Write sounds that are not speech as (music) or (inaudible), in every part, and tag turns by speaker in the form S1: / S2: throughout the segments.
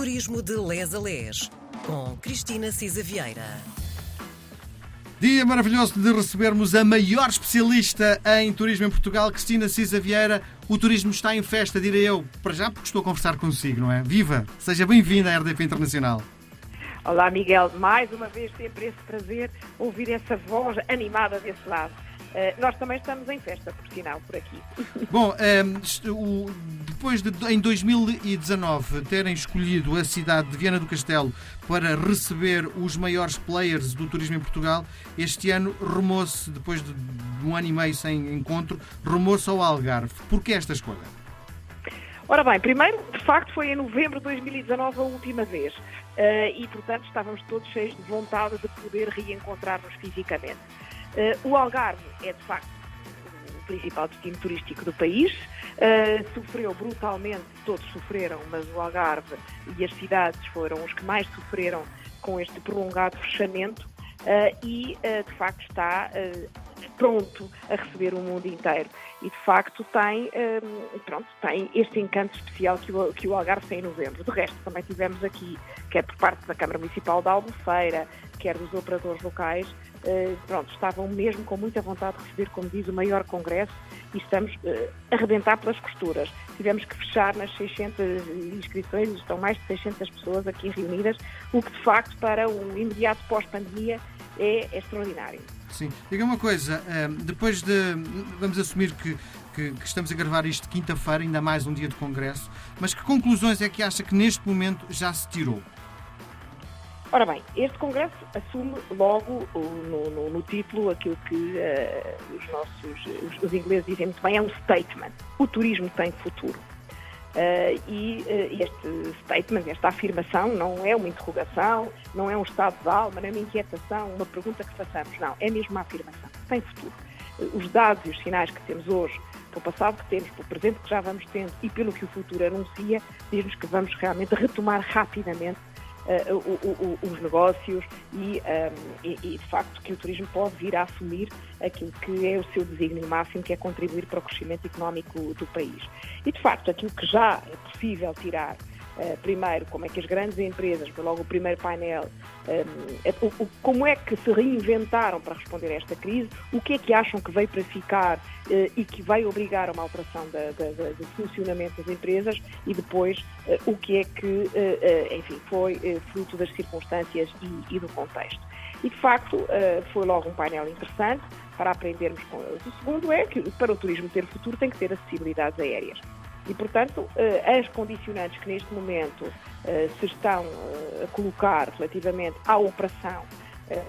S1: Turismo de Les a Les, com Cristina Cisa Vieira.
S2: Dia maravilhoso de recebermos a maior especialista em turismo em Portugal, Cristina Cisa Vieira. O turismo está em festa, direi eu, para já porque estou a conversar consigo, não é? Viva! Seja bem-vinda à RDP Internacional.
S3: Olá, Miguel. Mais uma vez, sempre esse prazer ouvir essa voz animada desse lado. Uh, nós também estamos em festa, por sinal, por aqui. (laughs)
S2: Bom, o, depois de, em 2019, terem escolhido a cidade de Viana do Castelo para receber os maiores players do turismo em Portugal, este ano rumou-se, depois de, um ano e meio sem encontro, rumou-se ao Algarve. Por que esta escolha?
S3: Ora bem, primeiro, de facto, foi em novembro de 2019 a última vez. Uh, e, portanto, estávamos todos cheios de vontade de poder reencontrar-nos fisicamente. Uh, o Algarve é, de facto, o principal destino turístico do país. Uh, sofreu brutalmente, todos sofreram, mas o Algarve e as cidades foram os que mais sofreram com este prolongado fechamento uh, e, de facto, está pronto a receber o mundo inteiro. E de facto tem, pronto, tem este encanto especial que o, que o Algarve tem em novembro. De resto, também tivemos aqui, quer por parte da Câmara Municipal da Albufeira, quer dos operadores locais, eh, pronto, estavam mesmo com muita vontade de receber, como diz, o maior congresso e estamos uh, a arrebentar pelas costuras. Tivemos que fechar nas 600 inscrições, estão mais de 600 pessoas aqui reunidas, o que de facto para o imediato pós-pandemia é, extraordinário.
S2: Sim. Diga uma coisa, eh, depois de. Vamos assumir que, que, que estamos a gravar isto quinta-feira, ainda mais um dia de congresso, mas que conclusões é que acha que neste momento já se tirou?
S3: Ora bem, este Congresso assume logo no, no, no título aquilo que uh, os nossos os, os, ingleses dizem muito bem, é um statement. O turismo tem futuro. Uh, e uh, este statement, esta afirmação, não é uma interrogação, não é um estado de alma, não é uma inquietação, uma pergunta que façamos. Não, é mesmo uma afirmação. Tem futuro. os dados e os sinais que temos hoje, pelo passado que temos, pelo presente que já vamos tendo e pelo que o futuro anuncia, diz-nos que vamos realmente retomar rapidamente uh, o, o, os negócios e, um, ehm, e, e, de facto, que o turismo pode vir a assumir aquilo que é o seu desígnio máximo, que é contribuir para o crescimento económico do país. E, de facto, aquilo que já é possível tirar primeiro, como é que as grandes empresas, logo o primeiro painel, ehm, o, como é que se reinventaram para responder a esta crise, o que é que acham que veio para ficar uh, e que vai obrigar a uma alteração do funcionamento das empresas e depois o que é que, enfim, foi fruto das circunstâncias e, e, do contexto. E, de facto, foi logo um painel interessante para aprendermos com eles. O segundo é que, para o turismo ter futuro, tem que ter acessibilidades aéreas. E, portanto, as condicionantes que neste momento se estão a colocar relativamente à operação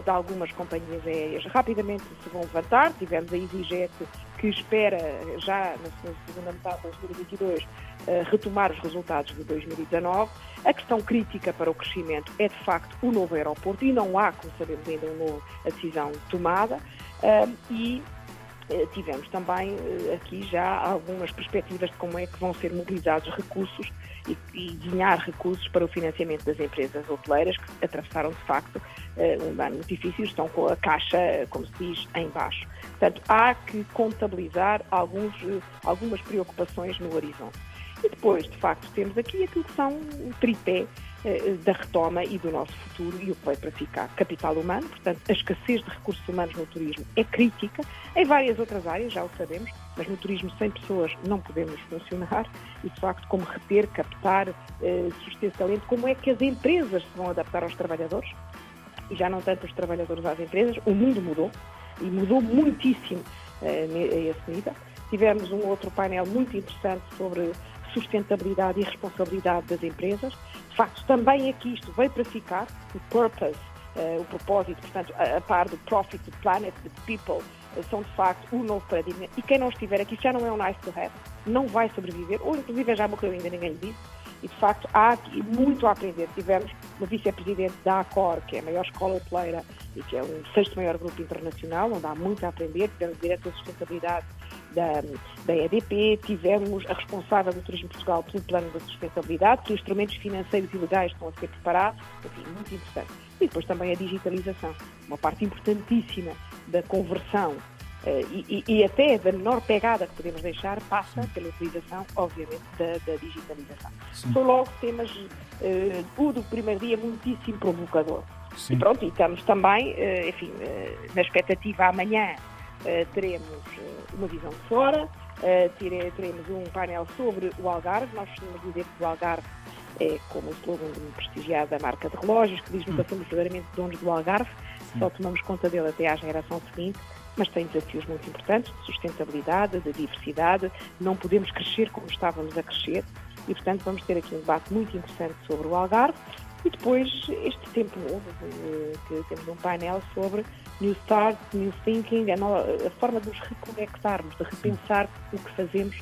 S3: de algumas companhias aéreas rapidamente se vão levantar. Tivemos a EasyJet que espera já na segunda metade de 2022 retomar os resultados de 2019. A questão crítica para o crescimento é de facto o novo aeroporto e não há, como sabemos ainda, um novo, a decisão tomada. E eh, tivemos também eh, aqui já algumas perspectivas de como é que vão ser mobilizados recursos e, e recursos para o financiamento das empresas hoteleiras que atravessaram de facto eh, um ano muito difícil, estão com a caixa, como se diz, em baixo. Portanto, há que contabilizar alguns, algumas preocupações no horizonte. E depois, de facto, temos aqui aquilo que são o tripé eh, da retoma e do nosso futuro e o que vai para ficar. Capital humano, portanto, a escassez de recursos humanos no turismo é crítica, em várias outras áreas, já o sabemos, mas no turismo sem pessoas não podemos funcionar e, de facto, como reter, captar eh, substancialmente, como é que as empresas se vão adaptar aos trabalhadores e já não tanto os trabalhadores às empresas, o mundo mudou e mudou muitíssimo eh, a esse nível. Tivemos um outro painel muito interessante sobre sustentabilidade e responsabilidade das empresas. De facto, também aqui isto veio para ficar, o purpose, uh, o propósito, portanto, a, a, par do profit, do planet, do people, uh, são de facto um novo paradigma. E quem não estiver aqui já não é um nice to have, não vai sobreviver, ou inclusive já morreu ainda, ninguém lhe disse. E de facto há aqui muito a aprender. Tivemos uma vice-presidente da ACOR, que é a maior escola hoteleira e que é o sexto maior grupo internacional, onde há muito a aprender. Tivemos diretor de sustentabilidade da, da EDP, tivemos a responsável do Turismo Portugal pelo plano da sustentabilidade, que os instrumentos financeiros e legais estão a ser preparados, enfim, muito interessante. E depois também a digitalização, uma parte importantíssima da conversão e, e, até da menor pegada que podemos deixar passa pela utilização, obviamente, da, da digitalização. Sim. São logo temas, uh, o do primeiro dia, muitíssimo provocador. Sim. E pronto, e estamos também, uh, enfim, uh, na expectativa amanhã teremos uma visão de fora, teremos um painel sobre o Algarve. Nós costumamos dizer que o Algarve é como o slogan de uma prestigiada marca de relógios, que diz nunca hum. somos verdadeiramente donos do Algarve, só tomamos conta dele até à geração seguinte mas tem desafios muito importantes de sustentabilidade, de diversidade. Não podemos crescer como estávamos a crescer e, portanto, vamos ter aqui um debate muito interessante sobre o Algarve. E depois, este tempo novo, que temos um painel sobre New Start, New Thinking, a, forma de nos reconectarmos, de repensar o que fazemos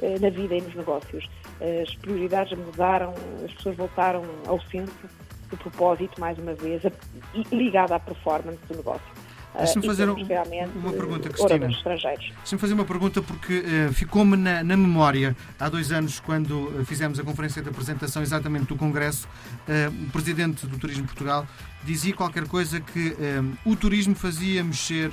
S3: eh, na vida e nos negócios. As prioridades mudaram, as pessoas voltaram ao centro do propósito, mais uma vez, ligada à performance do negócio.
S2: Deixa-me fazer um, uma pergunta, Cristina. Deixa-me fazer uma pergunta porque uh, ficou-me na, na, memória, há dois anos, quando eh, fizemos a conferência de apresentação exatamente do Congresso, uh, o Presidente do Turismo de Portugal dizia qualquer coisa que o turismo fazia mexer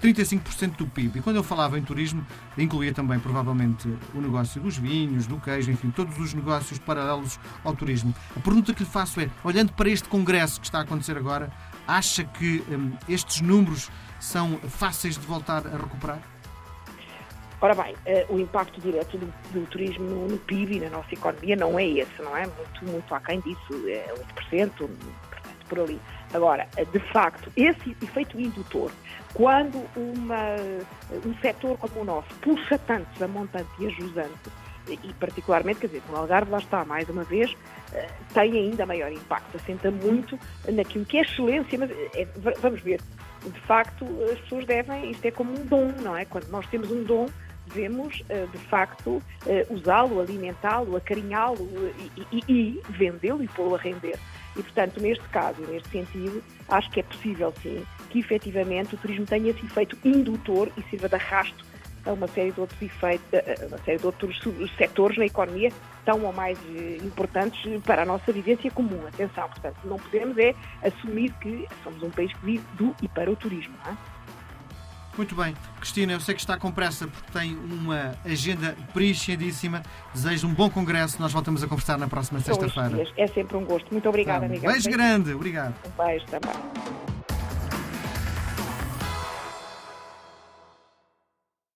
S2: 35% do PIB. E quando eu falava em turismo, incluía também, provavelmente, o negócio dos vinhos, do queijo, enfim, todos os negócios paralelos ao turismo. A pergunta que lhe faço é, olhando para este congresso que está a acontecer agora, acha que hum, estes números são fáceis de voltar a recuperar?
S3: Ora bem, uh, o impacto direto do, do turismo no, no, PIB e na nossa economia não é esse, não é? Muito, muito aquém disso, é 8%, portanto, por ali. Agora, eh, de facto, esse efeito indutor, quando uma, um setor como o nosso puxa tanto a montante e a jusante, e particularmente, quer dizer, no Algarve, lá está, mais uma vez, eh, tem ainda maior impacto, assenta muito naquilo que é excelência, mas é, vamos ver, de facto, as pessoas devem, isto é como um dom, não é? Quando nós temos um dom, devemos, eh, de facto, eh, usá-lo, alimentá-lo, acarinhá-lo e, e, e vendê-lo e pô-lo a render. E, portanto, neste caso, neste sentido, acho que é possível, sim, que efetivamente o turismo tenha esse efeito indutor e sirva de arrasto a uma série de outros efeitos, uma série de outros setores na economia tão ou mais eh, importantes para a nossa vivência comum. Atenção, portanto, não podemos é assumir que somos um país que vive do e para o turismo. Não é?
S2: Muito bem. Cristina, eu sei que está com pressa porque tem uma agenda preenchidíssima. Desejo um bom congresso. Nós voltamos a conversar na próxima sexta-feira.
S3: É sempre um gosto. Muito obrigada,
S2: tá, amiga. Um beijo grande. Obrigado.
S3: Um beijo também.